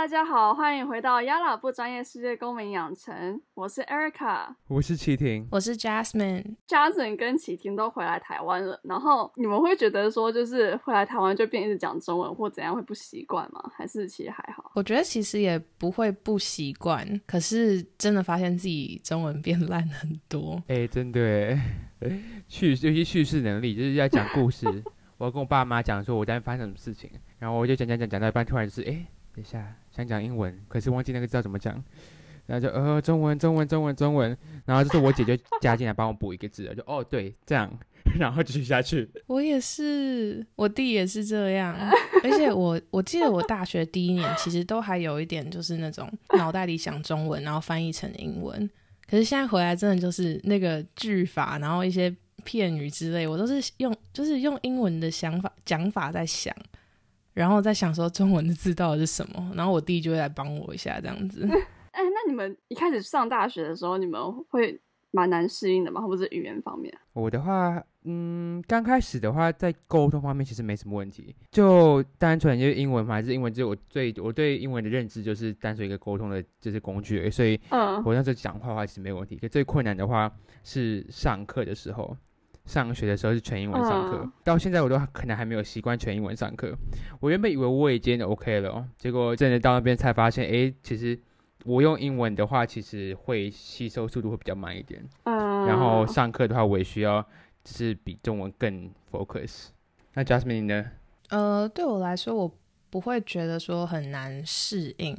大家好，欢迎回到亚拉不专业世界公民养成。我是 Erica，我是齐婷，我是 Jasmine。Jasmine 跟齐婷都回来台湾了，然后你们会觉得说，就是回来台湾就变一直讲中文或怎样会不习惯吗？还是其实还好？我觉得其实也不会不习惯，可是真的发现自己中文变烂很多。哎，真的，叙尤其叙事能力，就是要讲故事。我要跟我爸妈讲说我家发生什么事情，然后我就讲讲讲讲到一半，突然就是哎。等一下，想讲英文，可是忘记那个字要怎么讲，然后就呃中文中文中文中文，然后就是我姐就加进来帮我补一个字，就哦对这样，然后继续下去。我也是，我弟也是这样，而且我 我记得我大学第一年其实都还有一点就是那种脑袋里想中文，然后翻译成英文，可是现在回来真的就是那个句法，然后一些片语之类，我都是用就是用英文的想法讲法在想。然后在想说中文的字到底是什么，然后我弟就会来帮我一下这样子。哎，那你们一开始上大学的时候，你们会蛮难适应的吗？或者是语言方面？我的话，嗯，刚开始的话，在沟通方面其实没什么问题，就单纯就是英文嘛，还是英文，就是我最我对英文的认知就是单纯一个沟通的就是工具，所以嗯，我那时候讲话的话其实没有问题。可最困难的话是上课的时候。上学的时候是全英文上课，到现在我都可能还没有习惯全英文上课。我原本以为我已经 OK 了，结果真的到那边才发现，哎，其实我用英文的话，其实会吸收速度会比较慢一点。嗯，然后上课的话，我也需要就是比中文更 focus。那 Jasmine 呢？呃，对我来说，我不会觉得说很难适应，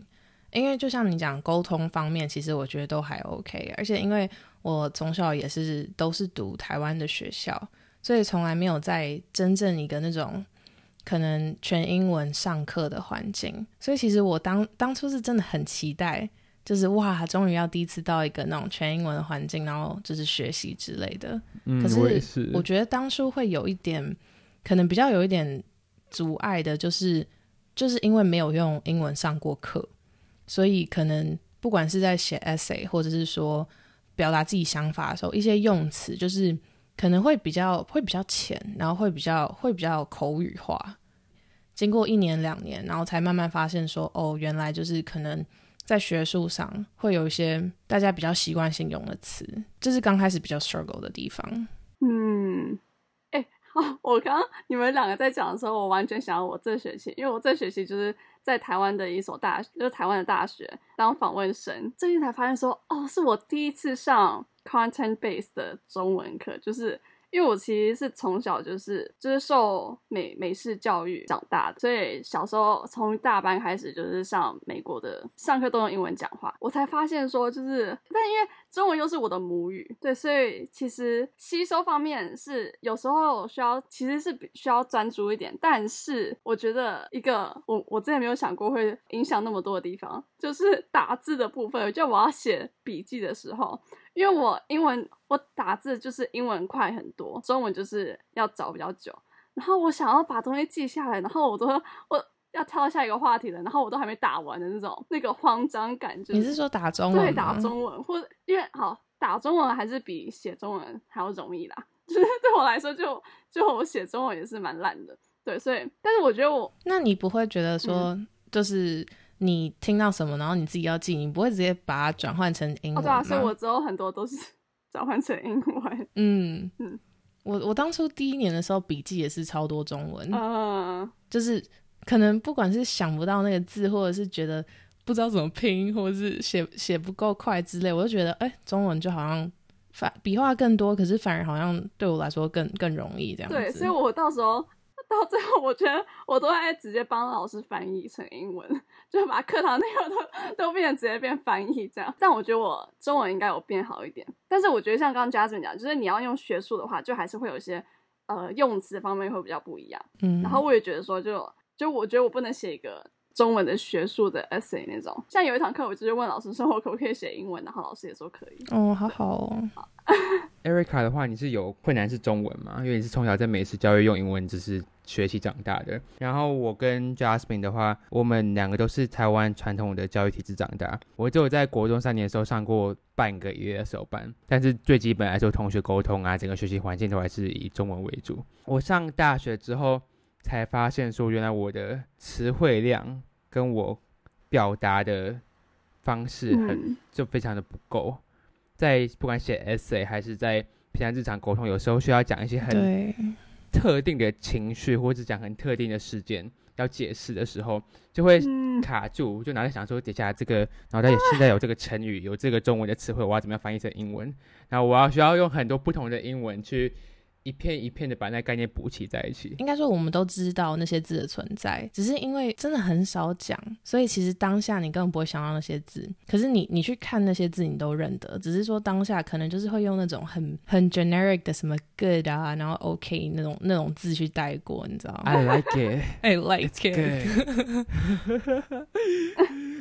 因为就像你讲沟通方面，其实我觉得都还 OK，而且因为。我从小也是都是读台湾的学校，所以从来没有在真正一个那种可能全英文上课的环境。所以其实我当当初是真的很期待，就是哇，终于要第一次到一个那种全英文的环境，然后就是学习之类的。嗯，可是我觉得当初会有一点，可能比较有一点阻碍的，就是就是因为没有用英文上过课，所以可能不管是在写 essay 或者是说。表达自己想法的时候，一些用词就是可能会比较会比较浅，然后会比较会比较口语化。经过一年两年，然后才慢慢发现说，哦，原来就是可能在学术上会有一些大家比较习惯性用的词，这是刚开始比较 struggle 的地方。嗯。哦，我刚刚你们两个在讲的时候，我完全想到我这学期，因为我这学期就是在台湾的一所大学，就是台湾的大学当访问生，最近才发现说，哦，是我第一次上 content based 的中文课，就是。因为我其实是从小就是就是受美美式教育长大的，所以小时候从大班开始就是上美国的上课都用英文讲话，我才发现说就是，但因为中文又是我的母语，对，所以其实吸收方面是有时候需要其实是需要专注一点，但是我觉得一个我我之前没有想过会影响那么多的地方，就是打字的部分，就我要写笔记的时候。因为我英文我打字就是英文快很多，中文就是要找比较久。然后我想要把东西记下来，然后我都我要跳到下一个话题了，然后我都还没打完的那种那个慌张感。你是说打中文？对，打中文，或因为好打中文还是比写中文还要容易啦。就是对我来说，就就我写中文也是蛮烂的。对，所以但是我觉得我，那你不会觉得说就是。你听到什么，然后你自己要记，你不会直接把它转换成英文对啊，所以我之后很多都是转换成英文。嗯嗯，我我当初第一年的时候笔记也是超多中文，嗯，就是可能不管是想不到那个字，或者是觉得不知道怎么拼，或者是写写不够快之类，我就觉得哎，中文就好像反笔画更多，可是反而好像对我来说更更容易这样子。对，所以我到时候。到最后，我觉得我都会直接帮老师翻译成英文，就把课堂内容都都变成直接变翻译这样。但我觉得我中文应该有变好一点。但是我觉得像刚刚 Jasmine 讲，就是你要用学术的话，就还是会有一些呃用词方面会比较不一样。嗯，然后我也觉得说，就就我觉得我不能写一个。中文的学术的 essay 那种，像有一堂课，我就是问老师说，我可不可以写英文，然后老师也说可以。哦，好好哦。Erica 的话，你是有困难是中文吗？因为你是从小在美式教育用英文只是学习长大的。然后我跟 Jasmine 的话，我们两个都是台湾传统的教育体制长大。我只有在国中三年的时候上过半个月的手班，但是最基本来说，同学沟通啊，整个学习环境都还是以中文为主。我上大学之后。才发现说，原来我的词汇量跟我表达的方式很就非常的不够，在不管写 essay 还是在平常日常沟通，有时候需要讲一些很特定的情绪，或者讲很特定的事件要解释的时候，就会卡住，就脑袋想说底下这个脑袋现在有这个成语，有这个中文的词汇，我要怎么样翻译成英文？然后我要需要用很多不同的英文去。一片一片的把那概念补齐在一起。应该说，我们都知道那些字的存在，只是因为真的很少讲，所以其实当下你根本不会想到那些字。可是你你去看那些字，你都认得，只是说当下可能就是会用那种很很 generic 的什么 good 啊，然后 OK 那种那种字去带过，你知道吗？I like it. I like it.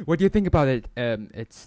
What do you think about it? Um, it's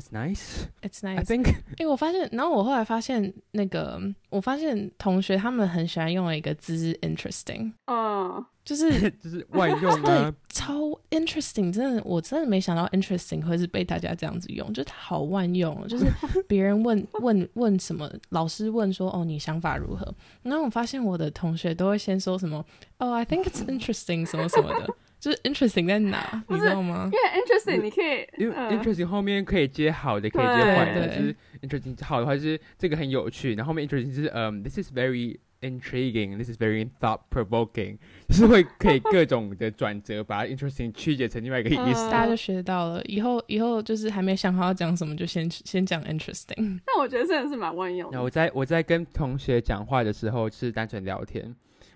It's nice. It's nice. I think. 哎，我发现，然后我后来发现，那个我发现同学他们很喜欢用一个字是 interesting，哦，就是 就是万用啊，对，超 interesting，真的，我真的没想到 interesting 会是被大家这样子用，就它好万用，就是别人问问问什么，老师问说，哦，你想法如何？然后我发现我的同学都会先说什么，哦，I think it's interesting，什么什么的。就是 interesting 在哪，你知道吗？因为 interesting 你可以，因为 interesting 后面可以接好的，可以接坏的。就是 interesting 好的话，就是这个很有趣。然后后面 interesting 就是嗯，this is very intriguing，this is very thought provoking，就是会可以各种的转折，把 interesting 曲解成另外一个意思。大家就学到了，以后以后就是还没想好要讲什么，就先先讲 interesting。那我觉得真的是蛮万用。那我在我在跟同学讲话的时候是单纯聊天，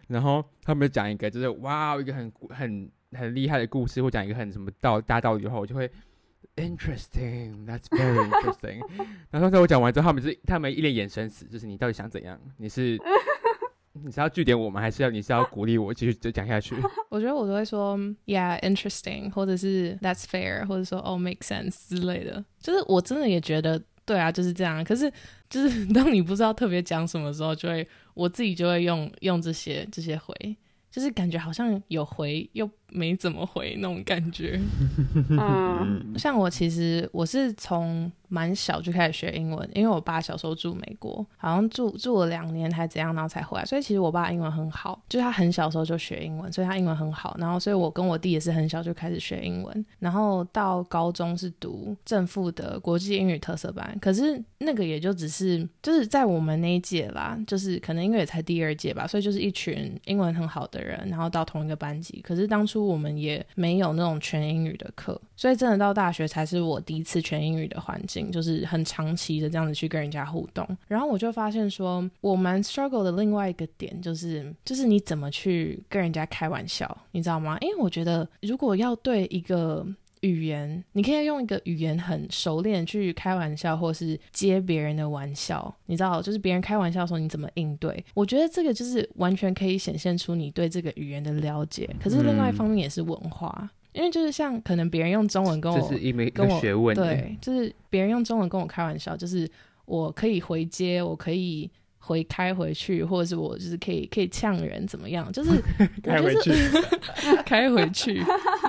然后他们讲一个就是哇，一个很很。很厉害的故事，或讲一个很什么道大道理的话，我就会 interesting，that's very interesting。然后刚才我讲完之后，他们是他们一脸眼神死，就是你到底想怎样？你是 你是要据点我们，还是要你是要鼓励我继续就讲下去？我觉得我都会说 yeah interesting，或者是 that's fair，或者说 oh make sense 之类的。就是我真的也觉得对啊，就是这样。可是就是当你不知道特别讲什么时候，就会我自己就会用用这些这些回，就是感觉好像有回又。没怎么回那种感觉，嗯，像我其实我是从蛮小就开始学英文，因为我爸小时候住美国，好像住住了两年还怎样，然后才回来，所以其实我爸英文很好，就是他很小时候就学英文，所以他英文很好，然后所以我跟我弟也是很小就开始学英文，然后到高中是读正负的国际英语特色班，可是那个也就只是就是在我们那一届啦，就是可能因为也才第二届吧，所以就是一群英文很好的人，然后到同一个班级，可是当初。我们也没有那种全英语的课，所以真的到大学才是我第一次全英语的环境，就是很长期的这样子去跟人家互动。然后我就发现说，我蛮 struggle 的另外一个点就是，就是你怎么去跟人家开玩笑，你知道吗？因为我觉得如果要对一个语言，你可以用一个语言很熟练去开玩笑，或是接别人的玩笑。你知道，就是别人开玩笑的时候你怎么应对？我觉得这个就是完全可以显现出你对这个语言的了解。可是另外一方面也是文化，因为就是像可能别人用中文跟我，这是一门学问。对，就是别人用中文跟我开玩笑，就是我可以回接，我可以。回开回去，或者是我就是可以可以呛人怎么样？就是 开回去，开回去，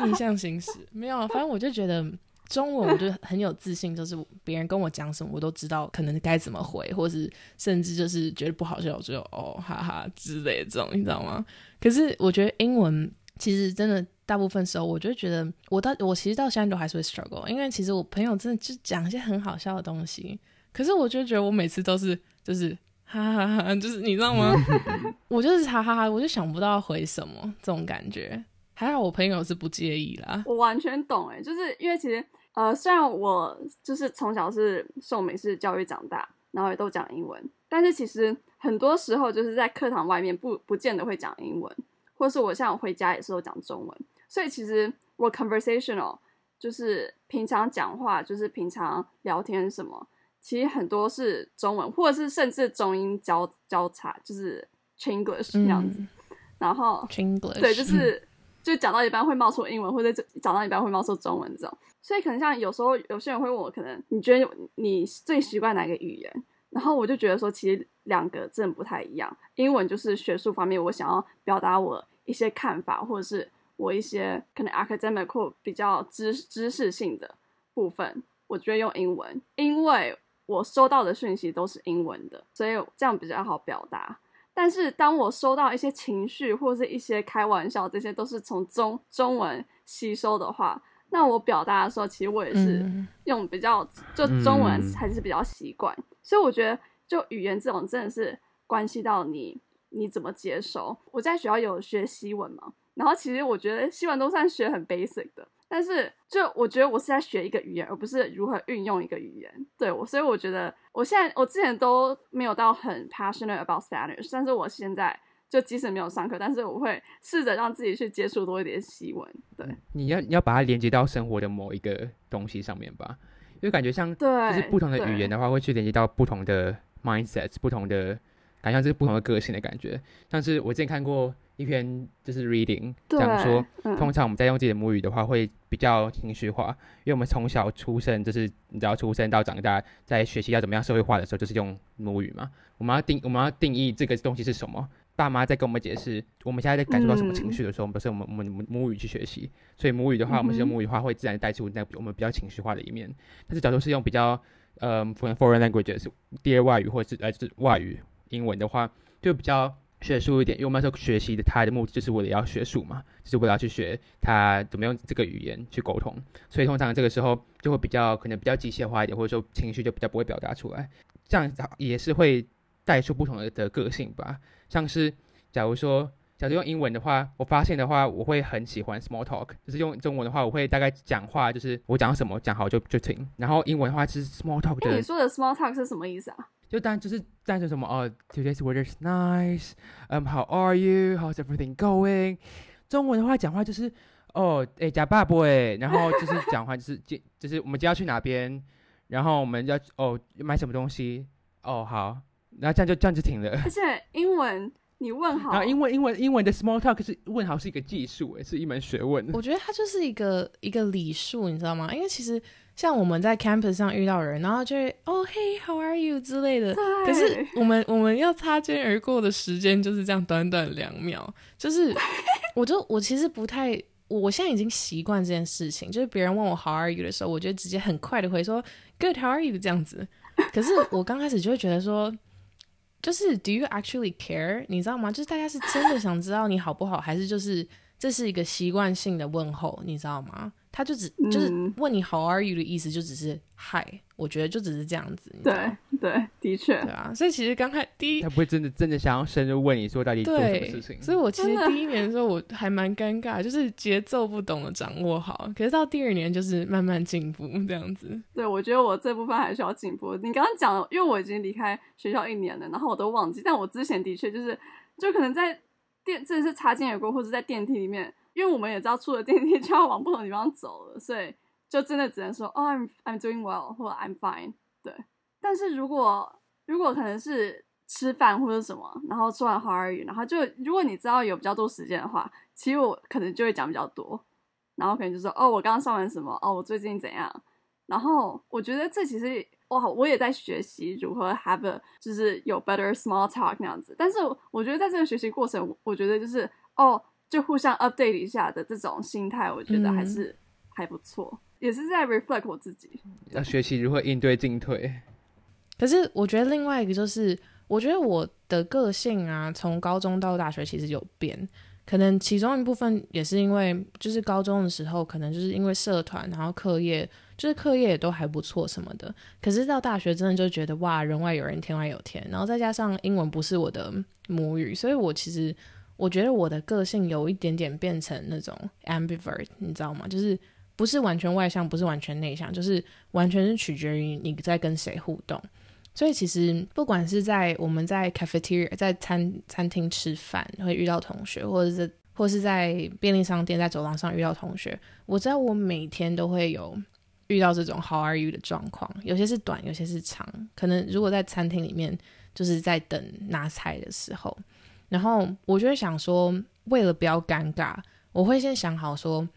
逆向行驶没有。反正我就觉得中文，我就很有自信，就是别人跟我讲什么，我都知道可能该怎么回，或是甚至就是觉得不好笑，我就哦哈哈之类的这种，你知道吗？可是我觉得英文其实真的大部分时候，我就觉得我到我其实到现在都还是会 struggle，因为其实我朋友真的就讲一些很好笑的东西，可是我就觉得我每次都是就是。哈哈哈，就是你知道吗？我就是哈哈哈，我就想不到回什么这种感觉。还好我朋友是不介意啦。我完全懂哎，就是因为其实呃，虽然我就是从小是受美式教育长大，然后也都讲英文，但是其实很多时候就是在课堂外面不不见得会讲英文，或是我像我回家也是都讲中文。所以其实我 conversational 就是平常讲话，就是平常聊天什么。其实很多是中文，或者是甚至中英交交叉，就是 Chinglish 这样子。然后 Chinglish 对，就是就讲到一半会冒出英文，或者讲到一半会冒出中文这种。所以可能像有时候有些人会问我，可能你觉得你最习惯哪个语言？然后我就觉得说，其实两个真的不太一样。英文就是学术方面，我想要表达我一些看法，或者是我一些可能 academic 或比较知知识性的部分，我觉得用英文，因为。我收到的讯息都是英文的，所以这样比较好表达。但是当我收到一些情绪或是一些开玩笑，这些都是从中中文吸收的话，那我表达的时候，其实我也是用比较就中文还是比较习惯，所以我觉得就语言这种真的是关系到你你怎么接收。我在学校有学西文嘛，然后其实我觉得西文都算学很 basic 的。但是，就我觉得我是在学一个语言，而不是如何运用一个语言。对我，所以我觉得我现在我之前都没有到很 passionate about Spanish，但是我现在就即使没有上课，但是我会试着让自己去接触多一点西文。对，你要你要把它连接到生活的某一个东西上面吧，因为感觉像就是不同的语言的话，会去连接到不同的 mindsets，不同的感觉，这是不同的个性的感觉。像是我之前看过。一篇就是 reading，讲说，通常我们在用自己的母语的话，会比较情绪化，因为我们从小出生，就是你知道出生到长大，在学习要怎么样社会化的时候，就是用母语嘛。我们要定，我们要定义这个东西是什么。爸妈在跟我们解释，我们现在在感受到什么情绪的时候，我们都是我们我们母语去学习。所以母语的话，我们是用母语的话，会自然带出那我们比较情绪化的一面。但是假如是用比较呃 foreign languages 第二外语或者是呃是外语英文的话，就比较。学术一点，因为我们那时候学习的，它的目的就是为了要学术嘛，就是为了要去学它怎么用这个语言去沟通，所以通常这个时候就会比较可能比较机械化一点，或者说情绪就比较不会表达出来，这样也是会带出不同的的个性吧。像是假如说，假如用英文的话，我发现的话，我会很喜欢 small talk，就是用中文的话，我会大概讲话，就是我讲什么讲好就就停，然后英文的话是 small talk 的。你说的 small talk 是什么意思啊？就单就是单纯什么哦，Today's weather is nice. Um, how are you? How's everything going? 中文的话讲话就是哦，哎，假爸爸哎，然后就是讲话就是就就是我们今天要去哪边，然后我们要哦买什么东西哦好，然后这样就这样就停了。而且英文你问好，然后英文英文英文的 small talk 是问好是一个技术哎，是一门学问。我觉得它就是一个一个礼数，你知道吗？因为其实。像我们在 campus 上遇到人，然后就会哦嘿，how are you 之类的。可是我们我们要擦肩而过的时间就是这样短短两秒。就是，我就我其实不太，我现在已经习惯这件事情。就是别人问我 how are you 的时候，我就直接很快的回说 good how are you 这样子。可是我刚开始就会觉得说，就是 do you actually care？你知道吗？就是大家是真的想知道你好不好，还是就是这是一个习惯性的问候？你知道吗？他就只就是问你 How are you 的意思，就只是 Hi，我觉得就只是这样子。对对，的确。对啊，所以其实刚开第一，他不会真的真的想要深入问你说到底做什么事情。所以我其实第一年的时候我还蛮尴尬，就是节奏不懂得掌握好。可是到第二年就是慢慢进步这样子。对，我觉得我这部分还需要进步。你刚刚讲，因为我已经离开学校一年了，然后我都忘记，但我之前的确就是，就可能在电，真的是擦肩而过，或者在电梯里面。因为我们也知道出了电梯就要往不同地方走了，所以就真的只能说哦，I'm I'm doing well 或者 I'm fine。对，但是如果如果可能是吃饭或者什么，然后说完 How are you，然后就如果你知道有比较多时间的话，其实我可能就会讲比较多，然后可能就说哦，我刚刚上完什么，哦，我最近怎样。然后我觉得这其实哇，我也在学习如何 have a 就是有 better small talk 那样子。但是我觉得在这个学习过程，我觉得就是哦。就互相 update 一下的这种心态，我觉得还是还不错，也是在 reflect 我自己，要学习如何应对进退。可是我觉得另外一个就是，我觉得我的个性啊，从高中到大学其实有变，可能其中一部分也是因为，就是高中的时候可能就是因为社团，然后课业就是课业也都还不错什么的。可是到大学真的就觉得哇，人外有人，天外有天，然后再加上英文不是我的母语，所以我其实。我觉得我的个性有一点点变成那种 ambivert，你知道吗？就是不是完全外向，不是完全内向，就是完全是取决于你在跟谁互动。所以其实不管是在我们在 cafeteria 在餐餐厅吃饭会遇到同学，或者是或是在便利商店在走廊上遇到同学，我知道我每天都会有遇到这种 how are you 的状况，有些是短，有些是长。可能如果在餐厅里面就是在等拿菜的时候。然后我就会想说，为了不要尴尬，我会先想好说，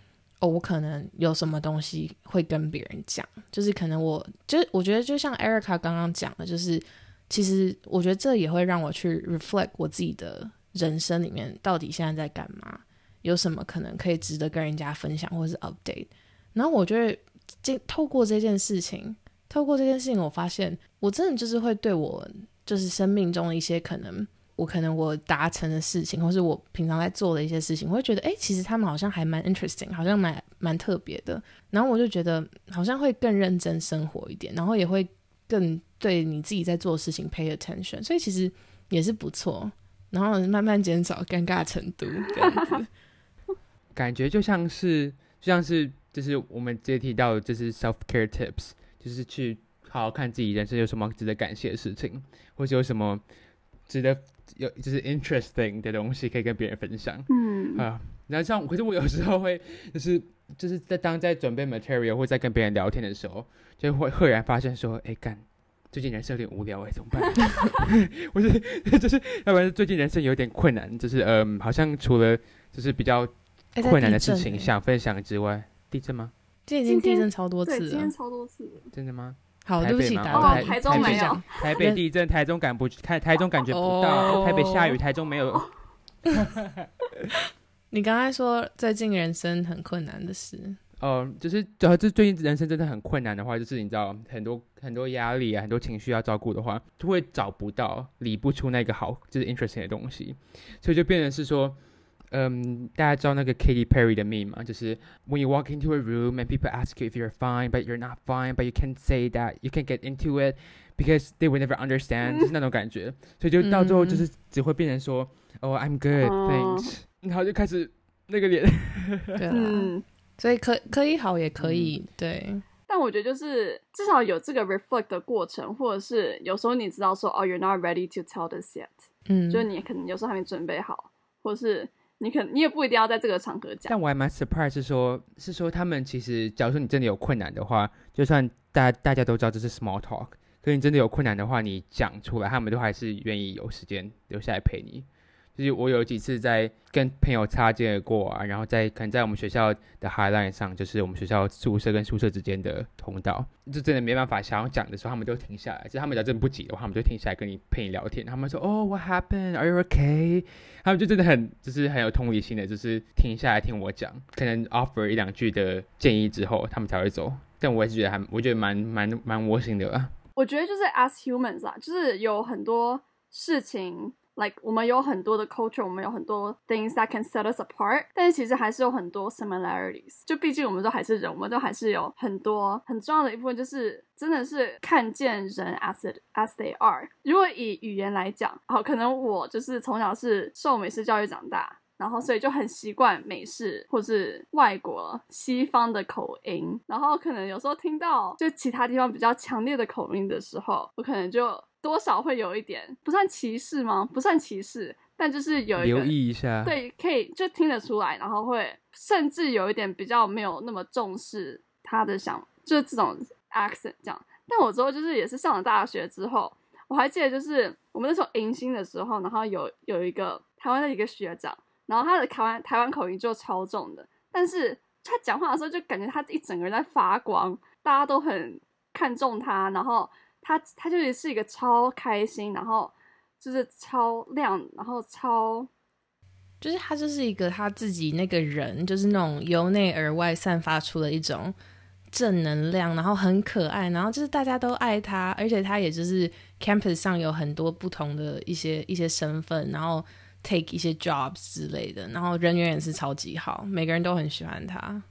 哦，我可能有什么东西会跟别人讲，就是可能我，就我觉得就像 Erica 刚刚讲的，就是其实我觉得这也会让我去 reflect 我自己的人生里面到底现在在干嘛，有什么可能可以值得跟人家分享或是 update。然后我觉得这透过这件事情，透过这件事情，我发现我真的就是会对我就是生命中的一些可能。我可能我达成的事情，或是我平常在做的一些事情，我会觉得，哎，其实他们好像还蛮 interesting，好像蛮蛮特别的。然后我就觉得好像会更认真生活一点，然后也会更对你自己在做的事情 pay attention，所以其实也是不错。然后慢慢减少尴尬程度，这样子，感觉就像是就像是就是我们接提到就是 self care tips，就是去好好看自己人生有什么值得感谢的事情，或是有什么值得。有就是 interesting 的东西可以跟别人分享，嗯啊，然后像可是我有时候会就是就是在当在准备 material 或在跟别人聊天的时候，就会赫然发现说，哎干，最近人生有点无聊哎，怎么办？我是 就是要不然最近人生有点困难，就是嗯，好像除了就是比较困难的事情想分享之外，地震吗？今天已经地震超多次了，今天超多次，真的吗？好，对不起，打断。台中没有，台北地震，台中感不台台中感觉不到，台北下雨，台中没有。你刚才说最近人生很困难的事，哦，就是主要是最近人生真的很困难的话，就是你知道很多很多压力啊，很多情绪要照顾的话，就会找不到理不出那个好就是 interesting 的东西，所以就变成是说。嗯，大家知道那个 Katy Perry 的 meme 吗？就是 When you walk into a room and people ask you if you're fine, but you're not fine, but you can't say that you can't get into it because they will never understand，就是那种感觉。所以就到最后就是只会变成说，Oh, I'm good, thanks，然后就开始那个脸。对啊，所以可可以好也可以对。但我觉得就是至少有这个 reflect 的过程，或者是有时候你知道说，哦，you're not ready to tell this yet，嗯，就是你可能有时候还没准备好，或是。 你可你也不一定要在这个场合讲，但我还蛮 surprise 是说，是说他们其实，假如说你真的有困难的话，就算大大家都知道这是 small talk，可你真的有困难的话，你讲出来，他们都还是愿意有时间留下来陪你。就是我有几次在跟朋友擦肩而过啊，然后在可能在我们学校的 high line 上，就是我们学校宿舍跟宿舍之间的通道，就真的没办法想要讲的时候，他们都停下来。就他们只要真的不急的话，他们就停下来跟你陪你聊天。他们说：“哦，What happened? Are you okay？” 他们就真的很就是很有同理心的，就是停下来听我讲，可能 offer 一两句的建议之后，他们才会走。但我也是觉得还我觉得蛮蛮蛮窝心的吧。我觉得就是 as humans 啊，就是有很多事情。Like 我们有很多的 culture，我们有很多 things that can set us apart，但是其实还是有很多 similarities。就毕竟我们都还是人，我们都还是有很多很重要的一部分，就是真的是看见人 as as they are。如果以语言来讲，好，可能我就是从小是受美式教育长大，然后所以就很习惯美式或是外国西方的口音，然后可能有时候听到就其他地方比较强烈的口音的时候，我可能就。多少会有一点不算歧视吗？不算歧视，但就是有一个留意一下，对，可以就听得出来，然后会甚至有一点比较没有那么重视他的想，就是这种 accent 这样。但我之后就是也是上了大学之后，我还记得就是我们那时候迎新的时候，然后有有一个台湾的一个学长，然后他的台湾台湾口音就超重的，但是他讲话的时候就感觉他一整个人在发光，大家都很看重他，然后。他他就是一个超开心，然后就是超亮，然后超，就是他就是一个他自己那个人，就是那种由内而外散发出的一种正能量，然后很可爱，然后就是大家都爱他，而且他也就是 campus 上有很多不同的一些一些身份，然后 take 一些 jobs 之类的，然后人缘也是超级好，每个人都很喜欢他。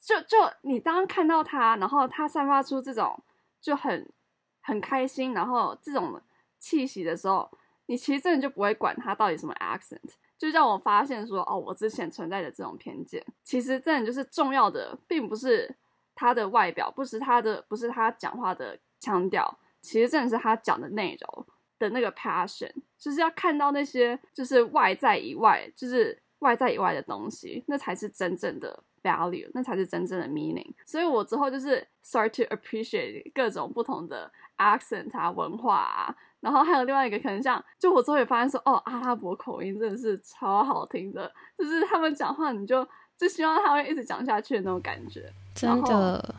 就就你当看到他，然后他散发出这种就很。很开心，然后这种气息的时候，你其实真的就不会管他到底什么 accent，就让我发现说，哦，我之前存在的这种偏见，其实真的就是重要的，并不是他的外表，不是他的，不是他讲话的腔调，其实真的是他讲的内容的那个 passion，就是要看到那些就是外在以外，就是外在以外的东西，那才是真正的。value，那才是真正的 meaning。所以我之后就是 start to appreciate 各种不同的 accent 啊、文化啊，然后还有另外一个可能像，就我之后也发现说，哦，阿拉伯口音真的是超好听的，就是他们讲话你就就希望他会一直讲下去的那种感觉。真的。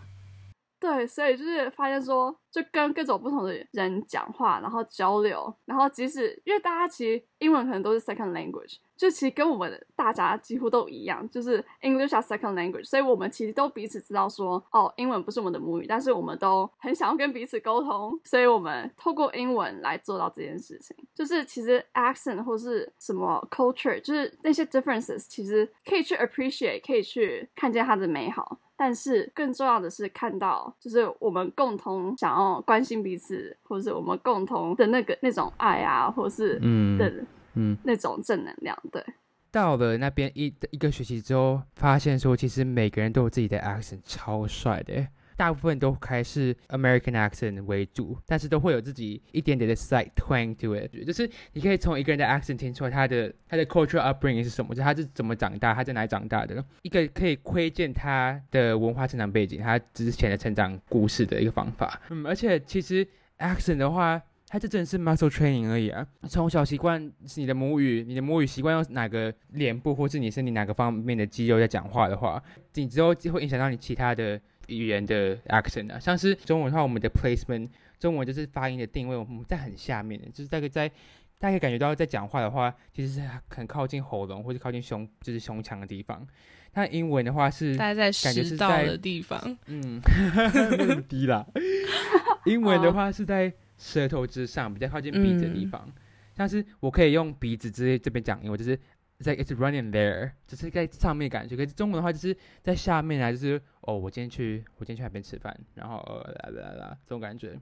对，所以就是发现说，就跟各种不同的人讲话，然后交流，然后即使因为大家其实英文可能都是 second language。就其实跟我们大家几乎都一样，就是 English as second language，所以我们其实都彼此知道说，哦，英文不是我们的母语，但是我们都很想要跟彼此沟通，所以我们透过英文来做到这件事情。就是其实 accent 或是什么 culture，就是那些 differences，其实可以去 appreciate，可以去看见它的美好，但是更重要的是看到，就是我们共同想要关心彼此，或是我们共同的那个那种爱啊，或是嗯的。嗯，那种正能量，对。到了那边一一个学期之后，发现说其实每个人都有自己的 accent，超帅的。大部分都还是 American accent 为主，但是都会有自己一点点的 slight twang to it，就是你可以从一个人的 accent 听出来他的他的 cultural upbringing 是什么，就他是怎么长大，他在哪里长大的，一个可以窥见他的文化成长背景，他之前的成长故事的一个方法。嗯，而且其实 accent 的话。它这真的是 muscle training 而已啊！从小习惯是你的母语，你的母语习惯用哪个脸部或是你身体哪个方面的肌肉在讲话的话，你之后就会影响到你其他的语言的 accent 啊。像是中文的话，我们的 placement，中文就是发音的定位，我们在很下面，就是大概在大家可以感觉到在讲话的话，其实是很靠近喉咙或者靠近胸，就是胸腔的地方。那英文的话是大概在食道的地方，嗯，那么低啦。英文的话是在。舌头之上，比较靠近鼻子的地方，像是我可以用鼻子直接这边讲，因为就是在 it's running there，只是在上面感觉。可是中文的话，就是在下面啊，就是哦，我今天去，我今天去海边吃饭，然后呃啦啦啦这种感觉。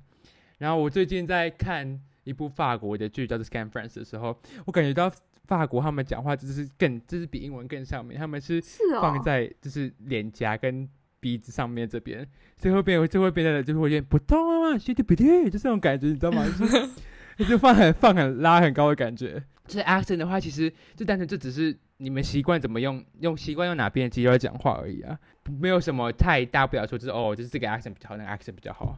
然后我最近在看一部法国的剧，叫做《Scam France》的时候，我感觉到法国他们讲话就是更，就是比英文更上面，他们是放在就是脸颊跟。鼻子上面这边，最后变，最后变得就是会有点不动啊，兄弟不对，就这种感觉，你知道吗？就是 就放很放很拉很高的感觉。就是 accent 的话，其实就单纯这只是你们习惯怎么用，用习惯用哪边的肌肉讲话而已啊，没有什么太大不了说，就是哦，就是这个 accent 比较好，那个 accent 比较好，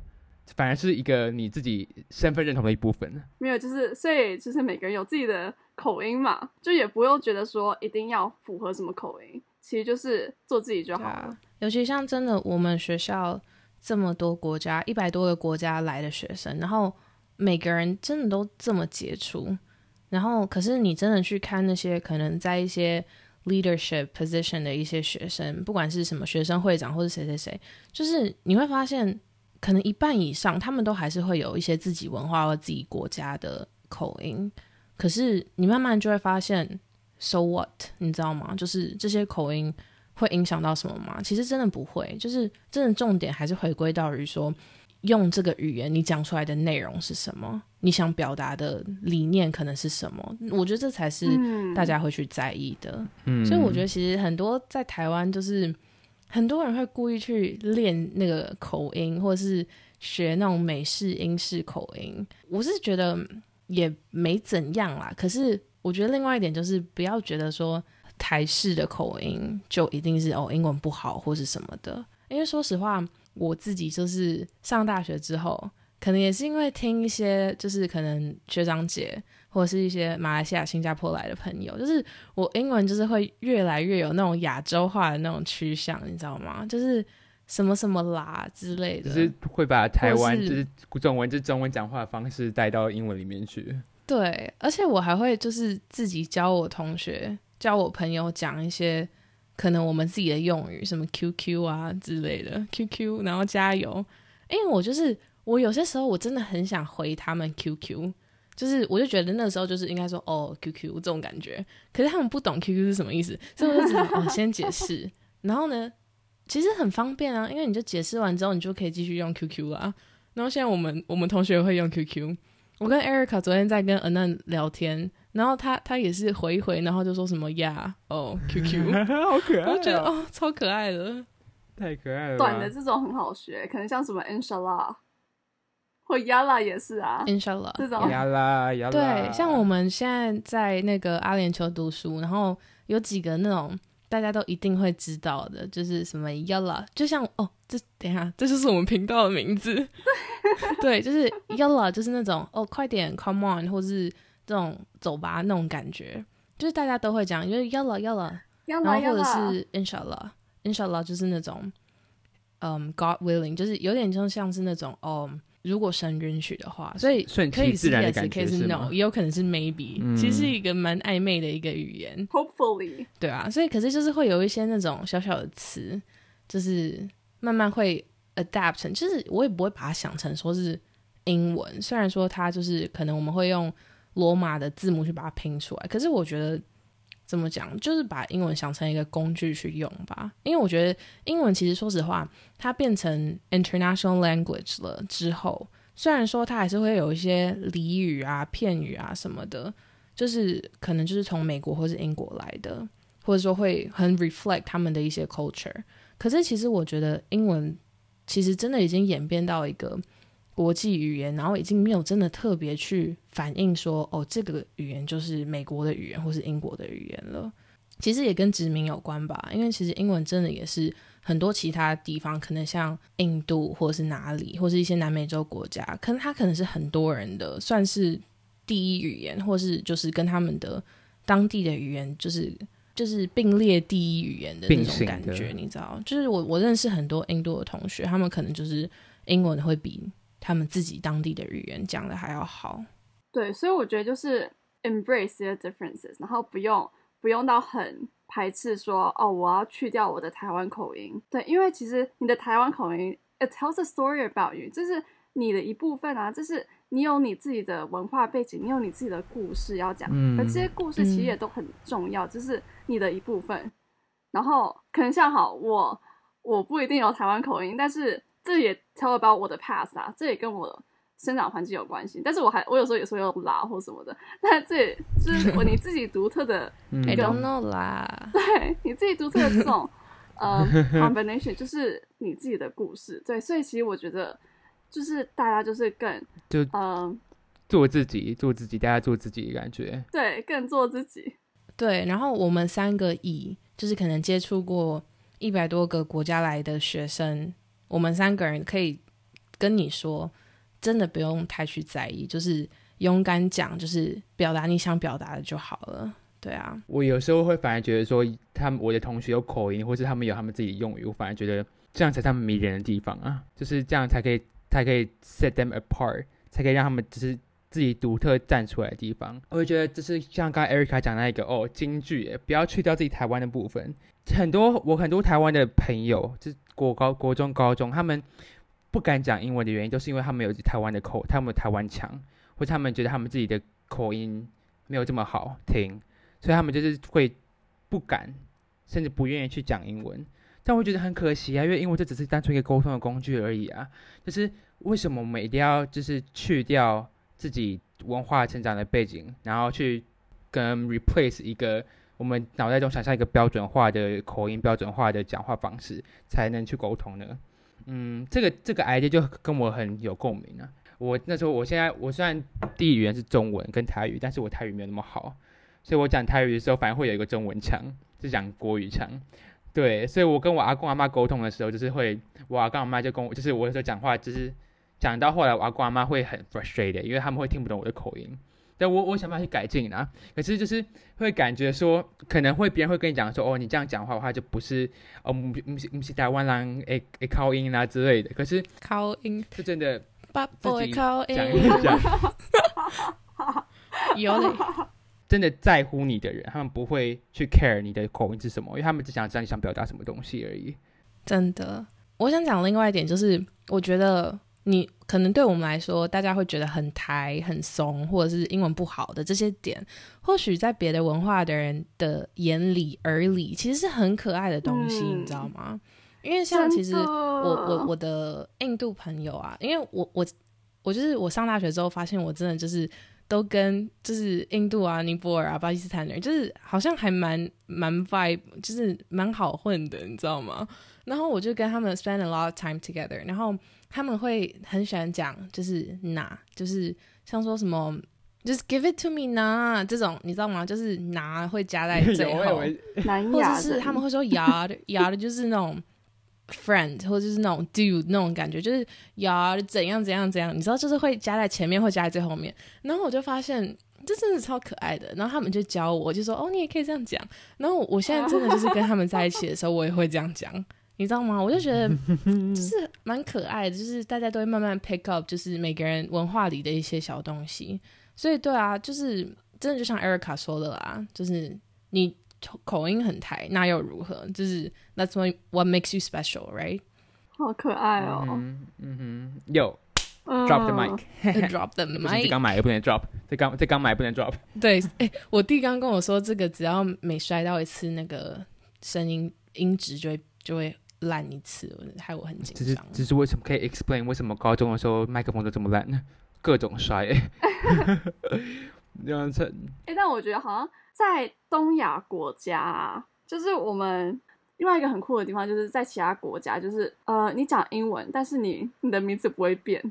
反而是一个你自己身份认同的一部分。没有，就是所以就是每个人有自己的口音嘛，就也不用觉得说一定要符合什么口音。其实就是做自己就好了。尤其像真的，我们学校这么多国家，一百多个国家来的学生，然后每个人真的都这么杰出。然后，可是你真的去看那些可能在一些 leadership position 的一些学生，不管是什么学生会长或者谁谁谁，就是你会发现，可能一半以上他们都还是会有一些自己文化或自己国家的口音。可是你慢慢就会发现。So what？你知道吗？就是这些口音会影响到什么吗？其实真的不会，就是真的重点还是回归到于说，用这个语言你讲出来的内容是什么，你想表达的理念可能是什么？我觉得这才是大家会去在意的。嗯，所以我觉得其实很多在台湾，就是很多人会故意去练那个口音，或者是学那种美式英式口音。我是觉得也没怎样啦，可是。我觉得另外一点就是不要觉得说台式的口音就一定是哦英文不好或是什么的，因为说实话，我自己就是上大学之后，可能也是因为听一些就是可能学长姐或者是一些马来西亚、新加坡来的朋友，就是我英文就是会越来越有那种亚洲化的那种趋向，你知道吗？就是什么什么啦之类的，就是会把台湾就是中文就中文讲话的方式带到英文里面去。对，而且我还会就是自己教我同学、教我朋友讲一些可能我们自己的用语，什么 QQ 啊之类的，QQ，然后加油。因为我就是我有些时候我真的很想回他们 QQ，就是我就觉得那时候就是应该说哦 QQ 这种感觉，可是他们不懂 QQ 是什么意思，所以我就只能哦 先解释，然后呢，其实很方便啊，因为你就解释完之后，你就可以继续用 QQ 啦。然后现在我们我们同学会用 QQ。我跟 Erica 昨天在跟 Anan 聊天，然后他他也是回一回，然后就说什么呀哦 QQ，好可爱，我觉得哦超可爱的，太可爱了。短的这种很好学，可能像什么或 Yalla 也是啊，Inshallah 这种 Yalla Yalla。对，像我们现在在那个阿联酋读书，然后有几个那种。大家都一定会知道的，就是什么 Yalla，就像哦，这等下，这就是我们频道的名字。对，就是 Yalla，就是那种哦，快点，Come on，或是这种走吧那种感觉，就是大家都会讲，就是 Yalla Yalla，然后或者是 Inshallah，Inshallah 就是那种嗯，God willing，就是有点就像是那种哦，如果神允许的话，所以顺可以自然的感觉是 no，也有可能是 maybe，其实是一个蛮暧昧的一个语言。Hopefully，对啊，所以可是就是会有一些那种小小的词，就是慢慢会 adapt 成，就是我也不会把它想成说是英文，虽然说它就是可能我们会用罗马的字母去把它拼出来，可是我觉得。怎么讲？就是把英文想成一个工具去用吧。因为我觉得英文其实说实话，它变成 international language 了之后，虽然说它还是会有一些俚语啊、片语啊什么的，就是可能就是从美国或是英国来的，或者说会很 reflect 他们的一些 culture。可是其实我觉得英文其实真的已经演变到一个。国际语言，然后已经没有真的特别去反映说，哦，这个语言就是美国的语言或是英国的语言了。其实也跟殖民有关吧，因为其实英文真的也是很多其他地方，可能像印度或是哪里，或是一些南美洲国家，可能它可能是很多人的算是第一语言，或是就是跟他们的当地的语言就是就是并列第一语言的那种感觉，你知道？就是我我认识很多印度的同学，他们可能就是英文会比。他们自己当地的语言讲的还要好，对，所以我觉得就是 embrace the differences，然后不用不用到很排斥说哦，我要去掉我的台湾口音，对，因为其实你的台湾口音 it tells a story about you，这是你的一部分啊，这是你有你自己的文化背景，你有你自己的故事要讲，而这些故事其实也都很重要，就是你的一部分。然后可能像好我我不一定有台湾口音，但是。这也 tell about 我的 past 啊，这也跟我生长环境有关系。但是我还我有时候有时候又拉或什么的，那这也是我你自己独特的，I don't know 啦。对你自己独特的这种呃 combination，就是你自己的故事。对，所以其实我觉得就是大家就是更就嗯做自己，做自己，大家做自己的感觉。对，更做自己。对，然后我们三个以就是可能接触过一百多个国家来的学生。我们三个人可以跟你说，真的不用太去在意，就是勇敢讲，就是表达你想表达的就好了。对啊，我有时候会反而觉得说，他们我的同学有口音，或是他们有他们自己的用语，我反而觉得这样才是他们迷人的地方啊，就是这样才可以才可以 set them apart，才可以让他们就是自己独特站出来的地方。我会觉得就是像刚才 Erica 讲那一个哦，京剧，不要去掉自己台湾的部分。很多我很多台湾的朋友，就国高、国中、高中，他们不敢讲英文的原因，都是因为他们有台湾的口，他们有台湾腔，或者他们觉得他们自己的口音没有这么好听，所以他们就是会不敢，甚至不愿意去讲英文。但我觉得很可惜啊，因为英文这只是单纯一个沟通的工具而已啊。就是为什么我们一定要就是去掉自己文化成长的背景，然后去跟 replace 一个。我们脑袋中想象一个标准化的口音、标准化的讲话方式，才能去沟通呢。嗯，这个这个 idea 就跟我很有共鸣啊。我那时候，我现在我虽然第一语言是中文跟台语，但是我台语没有那么好，所以我讲台语的时候，反而会有一个中文腔，是讲国语腔。对，所以我跟我阿公阿妈沟通的时候，就是会我阿公阿妈就跟我，就是我有时候讲话，就是讲到后来，我阿公阿妈会很 frustrated，因为他们会听不懂我的口音。但我我想办法去改进啊，可是就是会感觉说，可能会别人会跟你讲说，哦，你这样讲话的话就不是，哦，不不是不是台湾人诶诶靠音啦之类的。可是靠音是真的，自己讲一讲，有嘞，真的在乎你的人，他们不会去 care 你的口音是什么，因为他们只想知道你想表达什么东西而已。真的，我想讲另外一点就是，我觉得。你可能对我们来说，大家会觉得很台、很怂，或者是英文不好的这些点，或许在别的文化的人的眼里、耳里，其实是很可爱的东西，你知道吗？因为像其实我我我的印度朋友啊，因为我我我就是我上大学之后发现，我真的就是都跟就是印度啊、尼泊尔啊、巴基斯坦人，就是好像还蛮蛮 vibe，就是蛮好混的，你知道吗？然后我就跟他们 spend a lot of time together，然后。他们会很喜欢讲，就是拿，就是像说什么，just give it to me 拿这种，你知道吗？就是拿会加在最后，或者是他们会说 yard yard 就是那种 friend 或者就是那种 dude 那种感觉，就是 yard 怎样怎样怎样，你知道，就是会加在前面或加在最后面。然后我就发现这真的超可爱的。然后他们就教我，就说哦，你也可以这样讲。然后我现在真的就是跟他们在一起的时候，我也会这样讲。你知道吗？我就觉得 就是蛮可爱的，就是大家都会慢慢 pick up，就是每个人文化里的一些小东西。所以对啊，就是真的就像 Erica 说的啦，就是你口音很台，那又如何？就是 That's what what makes you special, right？好可爱哦。嗯哼，有 drop the mic，drop the mic。这 刚买也不能 drop，这刚这刚买不能 drop。对，哎，我弟刚跟我说，这个只要每摔到一次，那个声音音质就会就会。烂一次，害我很紧张。这是这是为什么？可以 explain 为什么高中的时候麦克风都这么烂呢？各种摔，这样子。哎，但我觉得好像在东亚国家，啊，就是我们另外一个很酷的地方，就是在其他国家，就是呃，你讲英文，但是你你的名字不会变，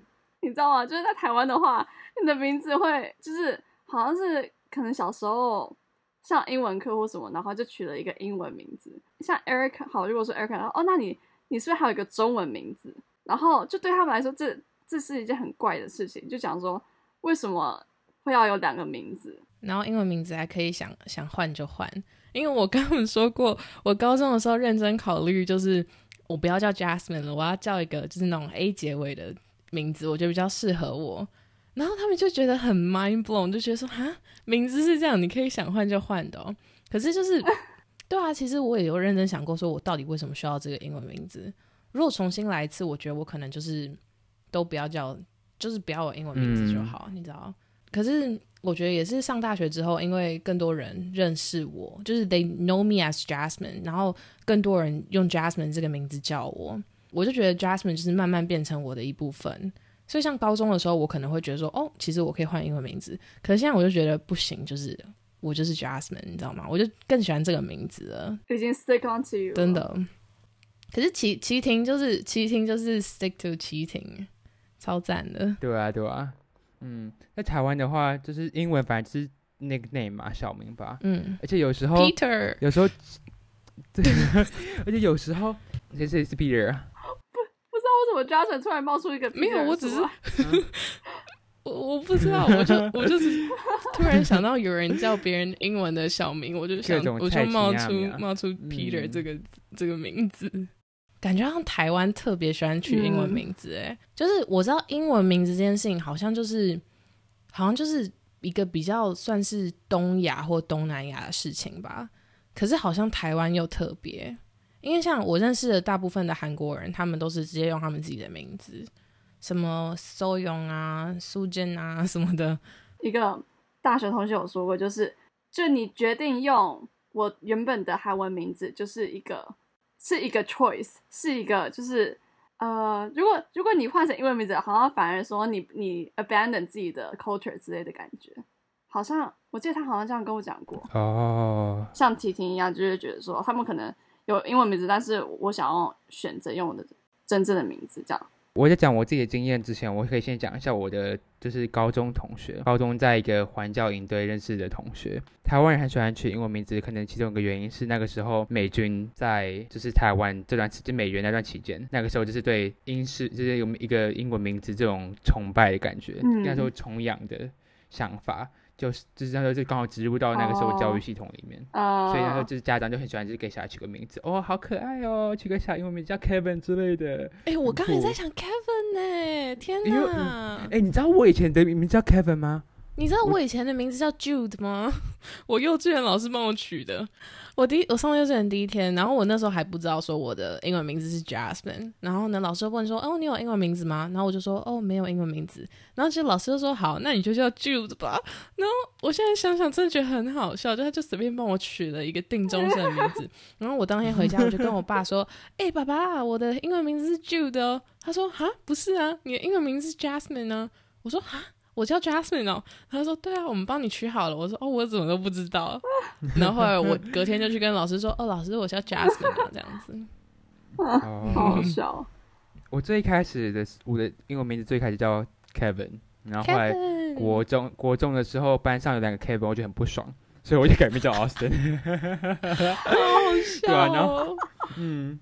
你知道吗？就是在台湾的话，你的名字会就是好像是可能小时候。上英文课或什么，然后就取了一个英文名字，像 Eric 好，如果说 Eric，然后哦，那你你是不是还有一个中文名字？然后就对他们来说，这这是一件很怪的事情，就讲说为什么会要有两个名字？然后英文名字还可以想想换就换，因为我刚刚说过，我高中的时候认真考虑，就是我不要叫 Jasmine 了，我要叫一个就是那种 A 结尾的名字，我觉得比较适合我。然后他们就觉得很 mind blown，就觉得说哈，名字是这样，你可以想换就换的哦。可是就是，对啊，其实我也有认真想过，说我到底为什么需要这个英文名字？如果重新来一次，我觉得我可能就是都不要叫，就是不要有英文名字就好，你知道？可是我觉得也是上大学之后，因为更多人认识我，就是 they know me as Jasmine，然后更多人用 Jasmine 这个名字叫我，我就觉得 Jasmine 就是慢慢变成我的一部分。所以，像高中的时候，我可能会觉得说，哦，其实我可以换英文名字。可是现在我就觉得不行，就是我就是 Jasmine，你知道吗？我就更喜欢这个名字了。已经 stick on to you，真的。可是齐齐婷就是齐婷就是 stick to 齐婷，超赞的。对啊，对啊。嗯，在台湾的话，就是英文反正是 nickname 嘛，小名吧。嗯。而且有时候，Peter，有时候，对，而且有时候，谁谁是 Peter？我怎么加成突然冒出一个，没有，我只是，我我不知道，我就我就是突然想到有人叫别人英文的小名，我就想我就冒出冒出 Peter 这个这个名字，感觉像台湾特别喜欢取英文名字，哎，就是我知道英文名字这件事情，好像就是好像就是一个比较算是东亚或东南亚的事情吧，可是好像台湾又特别。因为像我认识的大部分的韩国人，他们都是直接用他们自己的名字，什么 So Young 啊、苏珍啊什么的。一个大学同学有说过，就是就你决定用我原本的韩文名字，就是一个是一个 choice，是一个就是呃，如果如果你换成英文名字，好像反而说你你 abandon 自己的 culture 之类的感觉。好像我记得他好像这样跟我讲过哦，像提婷一样，就是觉得说他们可能。有英文名字，但是我想要选择用我的真正的名字，这样。我在讲我自己的经验之前，我可以先讲一下我的，就是高中同学，高中在一个环教营队认识的同学。台湾人很喜欢取英文名字，可能其中一个原因是那个时候美军在就是台湾这段期间，美元那段期间，那个时候就是对英式就是有一个英文名字这种崇拜的感觉，那时候崇仰的想法。就是就是那时候就刚好植入到那个时候教育系统里面，所以那时候就是家长就很喜欢，就是给小孩取个名字，哦，好可爱哦，取个小英文名叫 Kevin 之类的。哎，我刚才在想 Kevin 呢，天哪！哎，你知道我以前的名字叫 Kevin 吗？你知道我以前的名字叫 Jude 吗？我幼稚园老师帮我取的。我第我上幼稚园第一天，然后我那时候还不知道说我的英文名字是 Jasmine，然后呢老师问说哦你有英文名字吗？然后我就说哦没有英文名字，然后其实老师就说好那你就叫 Jude 吧。然后我现在想想真的觉得很好笑，就他就随便帮我取了一个定终身的名字。然后我当天回家我就跟我爸说，哎爸爸我的英文名字是 Jude 哦。他说哈不是啊，你的英文名字是 Jasmine 呢。我说哈。我叫 Jasmine 哦，他说对啊，我们帮你取好了。我说哦，我怎么都不知道。然后后来我隔天就去跟老师说，哦，老师，我叫 Jasmine 这样子。好好笑。我最开始的我的英文名字最开始叫 Kevin，然后后来国中国中的时候班上有两个 Kevin，我就很不爽，所以我就改名叫 Austin。好笑。然后嗯。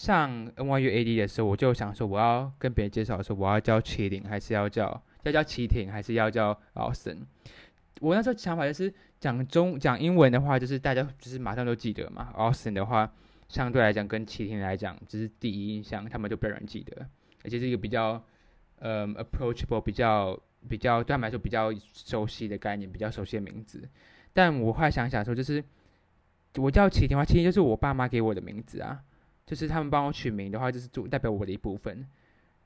上 NYU AD 的时候，我就想说，我要跟别人介绍说，我要叫麒麟，还是要叫要叫齐婷，还是要叫 Austin？我那时候想法就是讲中讲英文的话，就是大家就是马上都记得嘛。Austin 的话，相对来讲跟齐婷来讲，只是第一印象，他们就比较容易记得，而且是一个比较嗯 approachable，比较比较对他们来说比较熟悉的概念，比较熟悉的名字。但我后来想想说，就是我叫齐婷的话，齐婷就是我爸妈给我的名字啊，就是他们帮我取名的话，就是主代表我的一部分。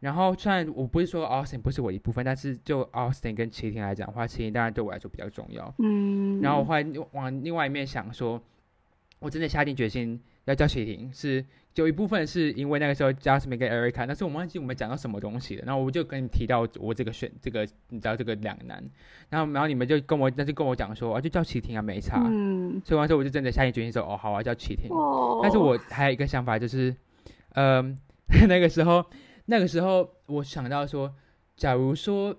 然后虽然我不是说 Austin 不是我一部分，但是就 Austin 跟齐婷来讲的话，齐婷当然对我来说比较重要。嗯。然后我后来往另外一面想说，我真的下定决心要叫齐婷，是有一部分是因为那个时候 Jasmine 跟 Erica，但是我忘记我们讲到什么东西了。然后我就跟你提到我这个选这个，你知道这个两难。然后然后你们就跟我那就跟我讲说，啊就叫齐婷啊，没差。嗯。所以完之后我就真的下定决心说，哦好啊，叫齐婷。哦。但是我还有一个想法就是，嗯，那个时候。那个时候，我想到说，假如说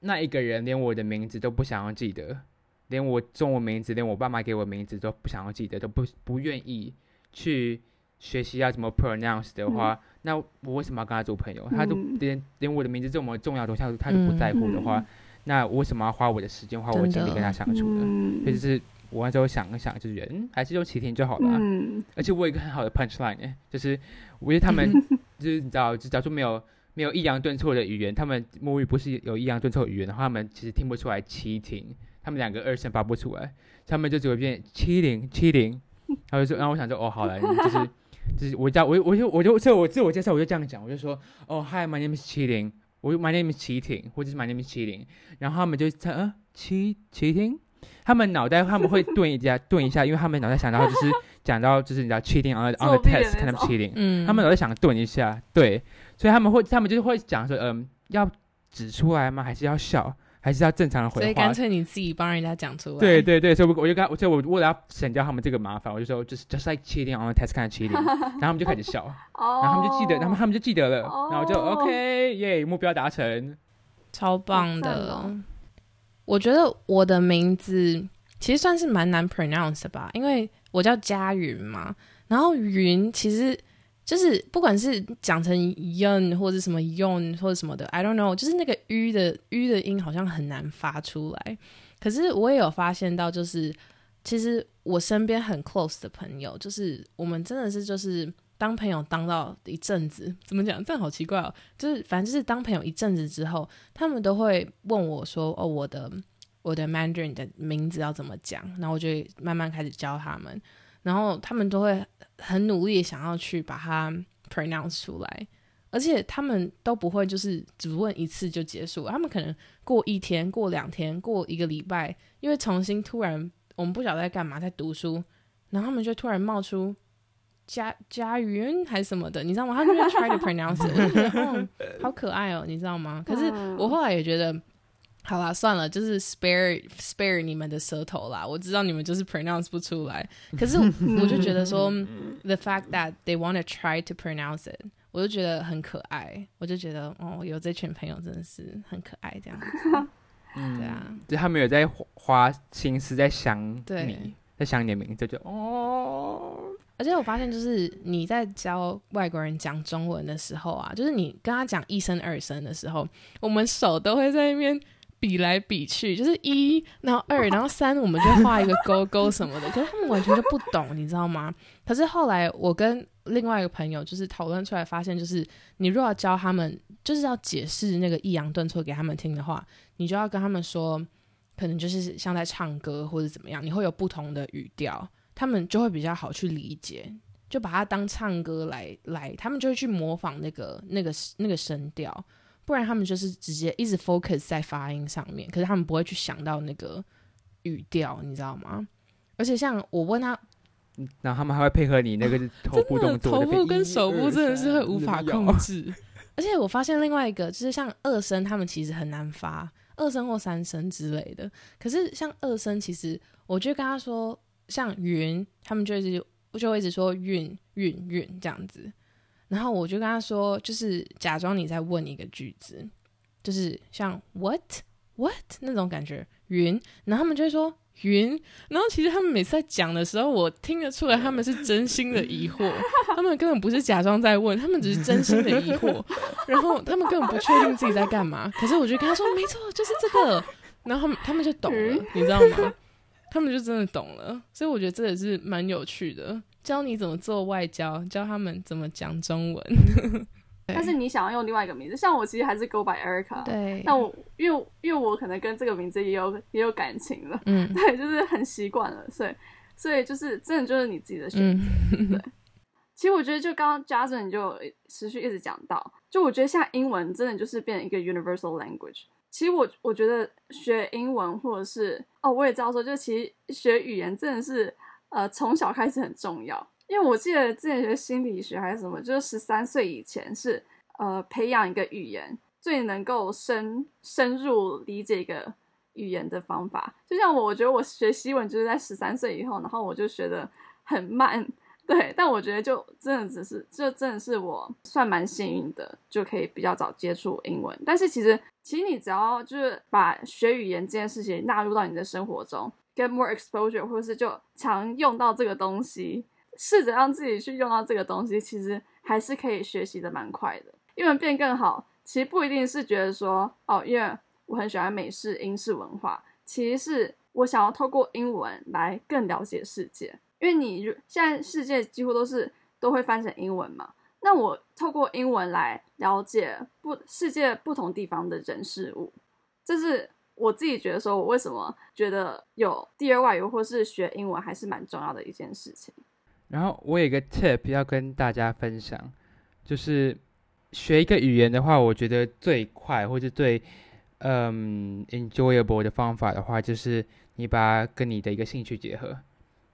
那一个人连我的名字都不想要记得，连我中文名字，连我爸妈给我名字都不想要记得，都不不愿意去学习要怎么 pronounce 的话，那我为什么要跟他做朋友？他都连连我的名字这么重要的东西他都不在乎的话，那我为什么要花我的时间、花我精力跟他相处呢？所以就是。我那时候想一想，就是嗯，还是用齐天就好了。嗯，而且我有一个很好的 punch line，就是我觉得他们 就是你知道，就假如没有没有抑扬顿挫的语言，他们母语不是有抑扬顿挫语言的话，他们其实听不出来齐婷，他们两个二声发不出来，他们就只会变七零七零。他就说，然后我想说，哦，好了，就是就是我叫我我就我就这我自我介绍我就这样讲，我就说，哦，Hi，my name is 七零，我 my name is 齐婷，或者是 my name is 七零，然后他们就猜，呃，齐齐婷。他们脑袋他们会顿一下，顿一下，因为他们脑袋想到就是讲到就是你知道 cheating on on the test，看他们 cheating，嗯，他们脑袋想顿一下，对，所以他们会他们就是会讲说，嗯，要指出来吗？还是要笑？还是要正常的回话？所以干脆你自己帮人家讲出来。对对对，所以我我就跟，所以我为了要省掉他们这个麻烦，我就说就是 just like cheating on the test，看 cheating，然后他们就开始笑，然后他们就记得，然后他们就记得了，然后就 OK，耶，目标达成，超棒的。我觉得我的名字其实算是蛮难 pronounce 的吧，因为我叫佳云嘛。然后云其实就是不管是讲成 yun 或者什么 YON 或者什么的，I don't know，就是那个 u 的 u 的音好像很难发出来。可是我也有发现到，就是其实我身边很 close 的朋友，就是我们真的是就是。当朋友当到一阵子，怎么讲？这样好奇怪哦。就是反正就是当朋友一阵子之后，他们都会问我说：“哦，我的我的 Mandarin 的名字要怎么讲？”然后我就慢慢开始教他们，然后他们都会很努力想要去把它 pronounce 出来，而且他们都不会就是只问一次就结束，他们可能过一天、过两天、过一个礼拜，因为重新突然我们不晓得在干嘛，在读书，然后他们就突然冒出。家家云还是什么的，你知道吗？他就在 try to pronounce，嗯，好可爱哦，你知道吗？可是我后来也觉得，好啦，算了，就是 spare spare 你们的舌头啦。我知道你们就是 pronounce 不出来，可是我就觉得说，the fact that they want to try to pronounce it，我就觉得很可爱。我就觉得哦，有这群朋友真的是很可爱，这样子。嗯，对啊，就他们有在花心思在想你，在想你的名字，就哦。而且我发现，就是你在教外国人讲中文的时候啊，就是你跟他讲一声、二声的时候，我们手都会在那边比来比去，就是一，然后二，然后三，我们就画一个勾勾什么的。可是他们完全就不懂，你知道吗？可是后来我跟另外一个朋友就是讨论出来，发现就是你如果要教他们，就是要解释那个抑扬顿挫给他们听的话，你就要跟他们说，可能就是像在唱歌或者怎么样，你会有不同的语调。他们就会比较好去理解，就把它当唱歌来来，他们就会去模仿那个那个那个声调，不然他们就是直接一直 focus 在发音上面，可是他们不会去想到那个语调，你知道吗？而且像我问他，然后他们还会配合你那个 头部动作，头部跟手部真的是会无法控制。而且我发现另外一个就是像二声，他们其实很难发二声或三声之类的，可是像二声，其实我就跟他说。像云，他们就一直就会一直说韵韵韵这样子，然后我就跟他说，就是假装你在问一个句子，就是像 what what 那种感觉，云，然后他们就会说云，然后其实他们每次在讲的时候，我听得出来他们是真心的疑惑，他们根本不是假装在问，他们只是真心的疑惑，然后他们根本不确定自己在干嘛，可是我就跟他说，没错，就是这个，然后他们他们就懂了，你知道吗？他们就真的懂了，所以我觉得这也是蛮有趣的。教你怎么做外交，教他们怎么讲中文。但是你想要用另外一个名字，像我其实还是 Go by Erica。对。那我因为因为我可能跟这个名字也有 也有感情了，嗯，对，就是很习惯了，所以所以就是真的就是你自己的选择。对。其实我觉得就刚刚 Jason 就持续一直讲到，就我觉得现在英文真的就是变成一个 universal language。其实我我觉得学英文或者是哦，我也知道说，就其实学语言真的是呃从小开始很重要。因为我记得之前学心理学还是什么，就是十三岁以前是呃培养一个语言最能够深深入理解一个语言的方法。就像我，我觉得我学西文就是在十三岁以后，然后我就学的很慢，对。但我觉得就真的只是，这真的是我算蛮幸运的，就可以比较早接触英文。但是其实，其实你只要就是把学语言这件事情纳入到你的生活中，get more exposure，或者是就常用到这个东西。试着让自己去用到这个东西，其实还是可以学习的蛮快的。英文变更好，其实不一定是觉得说哦，因为我很喜欢美式、英式文化，其实是我想要透过英文来更了解世界。因为你现在世界几乎都是都会翻成英文嘛，那我透过英文来了解不世界不同地方的人事物，这是我自己觉得说我为什么觉得有第二外语或是学英文还是蛮重要的一件事情。然后我有一个 tip 要跟大家分享，就是学一个语言的话，我觉得最快或者最嗯 enjoyable 的方法的话，就是你把跟你的一个兴趣结合。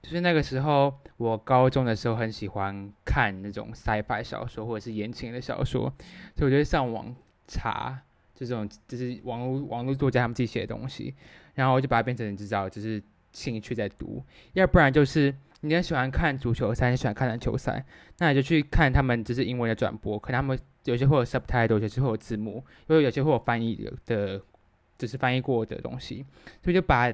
就是那个时候，我高中的时候很喜欢看那种 sci-fi 小说或者是言情的小说，所以我就上网查这种就是网络网络作家他们自己写的东西，然后我就把它变成你知道就是兴趣在读，要不然就是。你很喜欢看足球赛，你喜欢看篮球赛，那你就去看他们就是英文的转播，可能他们有些会有 subtitle，有些会有字幕，因为有些会有翻译的，就是翻译过的东西，所以就把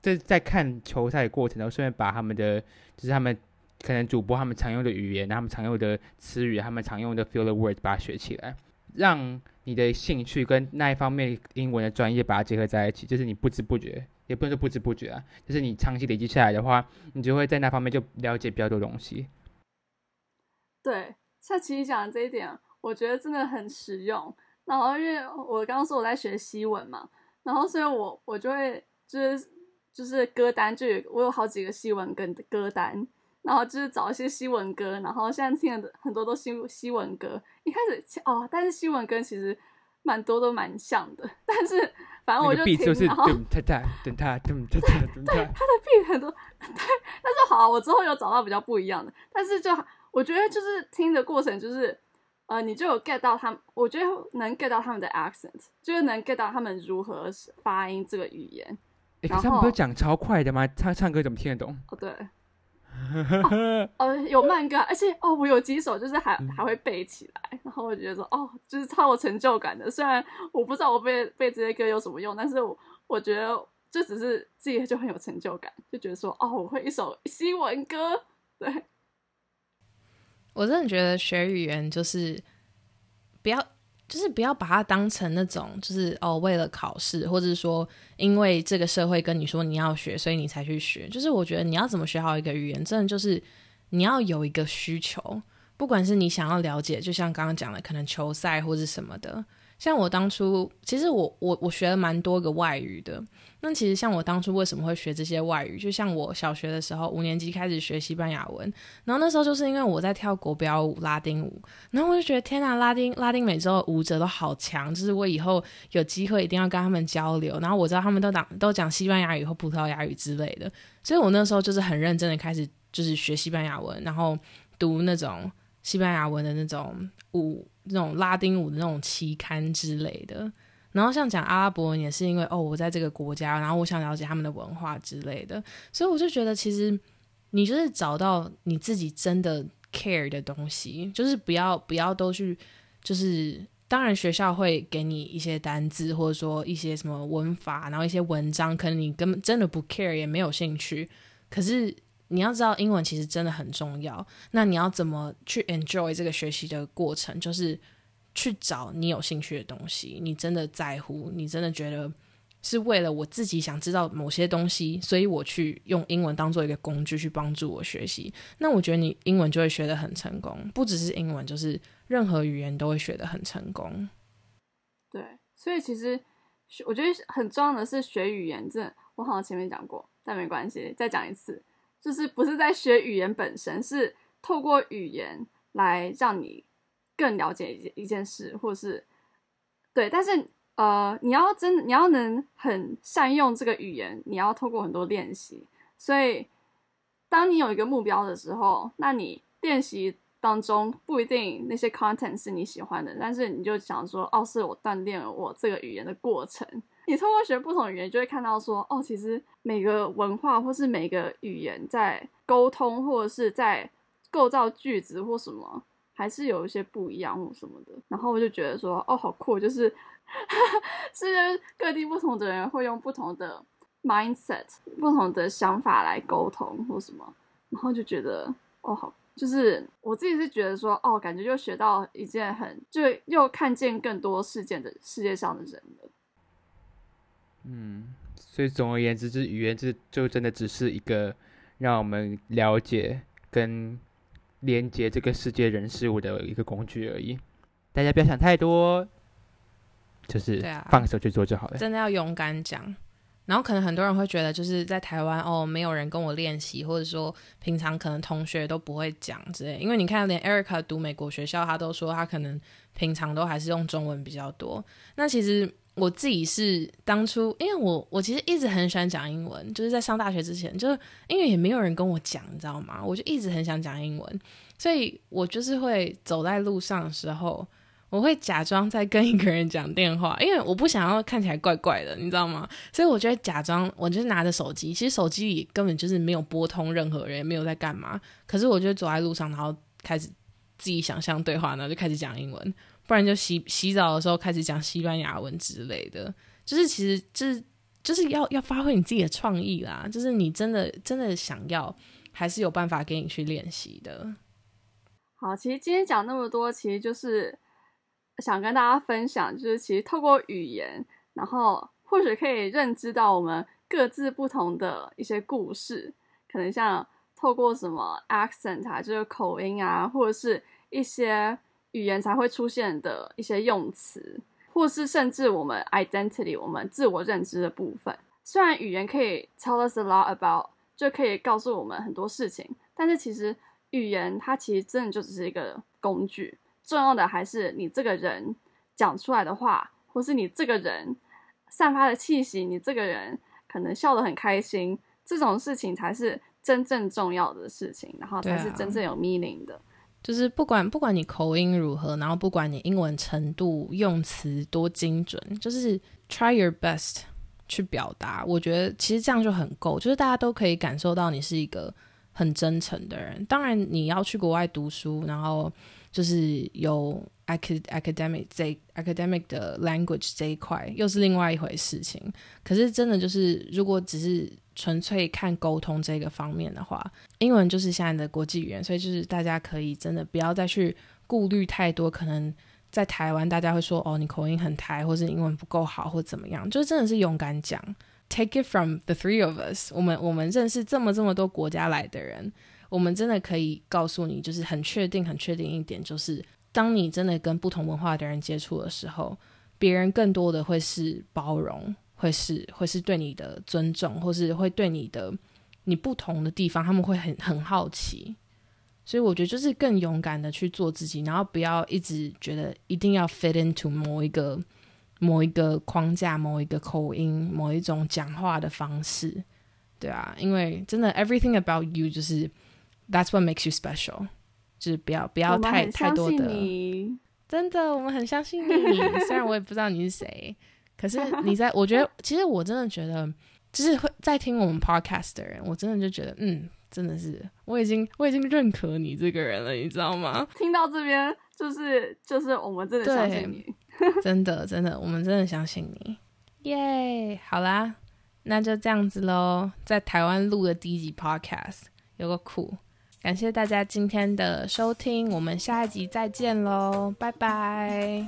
这在看球赛的过程中，顺便把他们的就是他们可能主播他们常用的语言，他们常用的词语，他们常用的 feel the word 把它学起来，让你的兴趣跟那一方面英文的专业把它结合在一起，就是你不知不觉。也不能说不知不觉啊，就是你长期累积下来的话，你就会在那方面就了解比较多东西。对，像其实讲的这一点，我觉得真的很实用。然后因为我刚刚说我在学西文嘛，然后所以我我就会就是就是歌单，就有我有好几个西文跟歌单，然后就是找一些西文歌，然后现在听的很多都西西文歌。一开始哦，但是西文歌其实蛮多都蛮像的，但是。反正我就听，然后他他等他等他等他，对他的 beat 很多，对，但是好，我之后有找到比较不一样的，但是就我觉得就是听的过程就是，呃，你就有 get 到他们，我觉得能 get 到他们的 accent，就是能 get 到他们如何发音这个语言。哎，他们不是讲超快的吗？他唱歌怎么听得懂？哦，对。呃，有慢歌，而且哦，我有几首就是还还会背起来，然后我觉得说哦，就是超有成就感的。虽然我不知道我背背这些歌有什么用，但是我我觉得就只是自己就很有成就感，就觉得说哦，我会一首新闻歌。对，我真的觉得学语言就是不要。就是不要把它当成那种，就是哦，为了考试，或者说，因为这个社会跟你说你要学，所以你才去学。就是我觉得你要怎么学好一个语言，真的就是你要有一个需求，不管是你想要了解，就像刚刚讲的，可能球赛或者什么的。像我当初，其实我我我学了蛮多个外语的。那其实像我当初为什么会学这些外语？就像我小学的时候，五年级开始学西班牙文，然后那时候就是因为我在跳国标舞拉丁舞，然后我就觉得天呐，拉丁拉丁美洲的舞者都好强，就是我以后有机会一定要跟他们交流。然后我知道他们都讲都讲西班牙语或葡萄牙语之类的，所以我那时候就是很认真的开始就是学西班牙文，然后读那种西班牙文的那种舞。那种拉丁舞的那种期刊之类的，然后像讲阿拉伯文也是因为哦，我在这个国家，然后我想了解他们的文化之类的，所以我就觉得其实你就是找到你自己真的 care 的东西，就是不要不要都去，就是当然学校会给你一些单字或者说一些什么文法，然后一些文章，可能你根本真的不 care 也没有兴趣，可是。你要知道，英文其实真的很重要。那你要怎么去 enjoy 这个学习的过程？就是去找你有兴趣的东西，你真的在乎，你真的觉得是为了我自己想知道某些东西，所以我去用英文当做一个工具去帮助我学习。那我觉得你英文就会学得很成功，不只是英文，就是任何语言都会学得很成功。对，所以其实我觉得很重要的是学语言，这我好像前面讲过，但没关系，再讲一次，就是不是在学语言本身，是透过语言来让你更了解一件一件事，或是对，但是。呃，你要真你要能很善用这个语言，你要透过很多练习。所以，当你有一个目标的时候，那你练习当中不一定那些 content 是你喜欢的，但是你就想说，哦，是我锻炼我这个语言的过程。你通过学不同语言，就会看到说，哦，其实每个文化或是每个语言在沟通或者是在构造句子或什么，还是有一些不一样或什么的。然后我就觉得说，哦，好酷，就是。世界各地不同的人会用不同的 mindset、不同的想法来沟通或什么，然后就觉得哦好，就是我自己是觉得说哦，感觉就学到一件很就又看见更多事件的世界上的人了。嗯，所以总而言之，这语言这就真的只是一个让我们了解跟连接这个世界人事物的一个工具而已。大家不要想太多。就是放手去做就好了。真的要勇敢讲，然后可能很多人会觉得，就是在台湾哦，没有人跟我练习，或者说平常可能同学都不会讲之类。因为你看，连 Erica 读美国学校，他都说他可能平常都还是用中文比较多。那其实我自己是当初，因为我我其实一直很喜欢讲英文，就是在上大学之前，就是因为也没有人跟我讲，你知道吗？我就一直很想讲英文，所以我就是会走在路上的时候。我会假装在跟一个人讲电话，因为我不想要看起来怪怪的，你知道吗？所以我就会假装，我就拿着手机，其实手机里根本就是没有拨通任何人，也没有在干嘛。可是我就走在路上，然后开始自己想象对话，然后就开始讲英文，不然就洗洗澡的时候开始讲西班牙文之类的。就是其实就是就是要要发挥你自己的创意啦，就是你真的真的想要，还是有办法给你去练习的。好，其实今天讲那么多，其实就是。想跟大家分享，就是其实透过语言，然后或许可以认知到我们各自不同的一些故事，可能像透过什么 accent 啊，就是口音啊，或者是一些语言才会出现的一些用词，或是甚至我们 identity 我们自我认知的部分。虽然语言可以 tell us a lot about，就可以告诉我们很多事情，但是其实语言它其实真的就只是一个工具。重要的还是你这个人讲出来的话，或是你这个人散发的气息，你这个人可能笑得很开心，这种事情才是真正重要的事情，然后才是真正有 meaning 的。就是不管不管你口音如何，然后不管你英文程度用词多精准，就是 try your best 去表达。我觉得其实这样就很够，就是大家都可以感受到你是一个很真诚的人。当然你要去国外读书，然后。就是有 academic 这 academic 的 language 这一块，又是另外一回事情。可是真的就是，如果只是纯粹看沟通这个方面的话，英文就是现在的国际语言，所以就是大家可以真的不要再去顾虑太多。可能在台湾，大家会说哦，你口音很台，或是英文不够好，或怎么样，就真的是勇敢讲。Take it from the three of us，我们我们认识这么这么多国家来的人。我们真的可以告诉你，就是很确定、很确定一点，就是当你真的跟不同文化的人接触的时候，别人更多的会是包容，会是会是对你的尊重，或是会对你的你不同的地方，他们会很很好奇。所以我觉得就是更勇敢的去做自己，然后不要一直觉得一定要 fit into 某一个某一个框架、某一个口音、某一种讲话的方式，对啊，因为真的 everything about you 就是。That's what makes you special，就是不要不要太太多的，真的，我们很相信你。虽然我也不知道你是谁，可是你在，我觉得其实我真的觉得，就是会在听我们 podcast 的人，我真的就觉得，嗯，真的是我已经我已经认可你这个人了，你知道吗？听到这边，就是就是我们真的相信你，真的真的，我们真的相信你。耶，好啦，那就这样子喽，在台湾录的第一集 podcast 有个酷。感谢大家今天的收听，我们下一集再见喽，拜拜。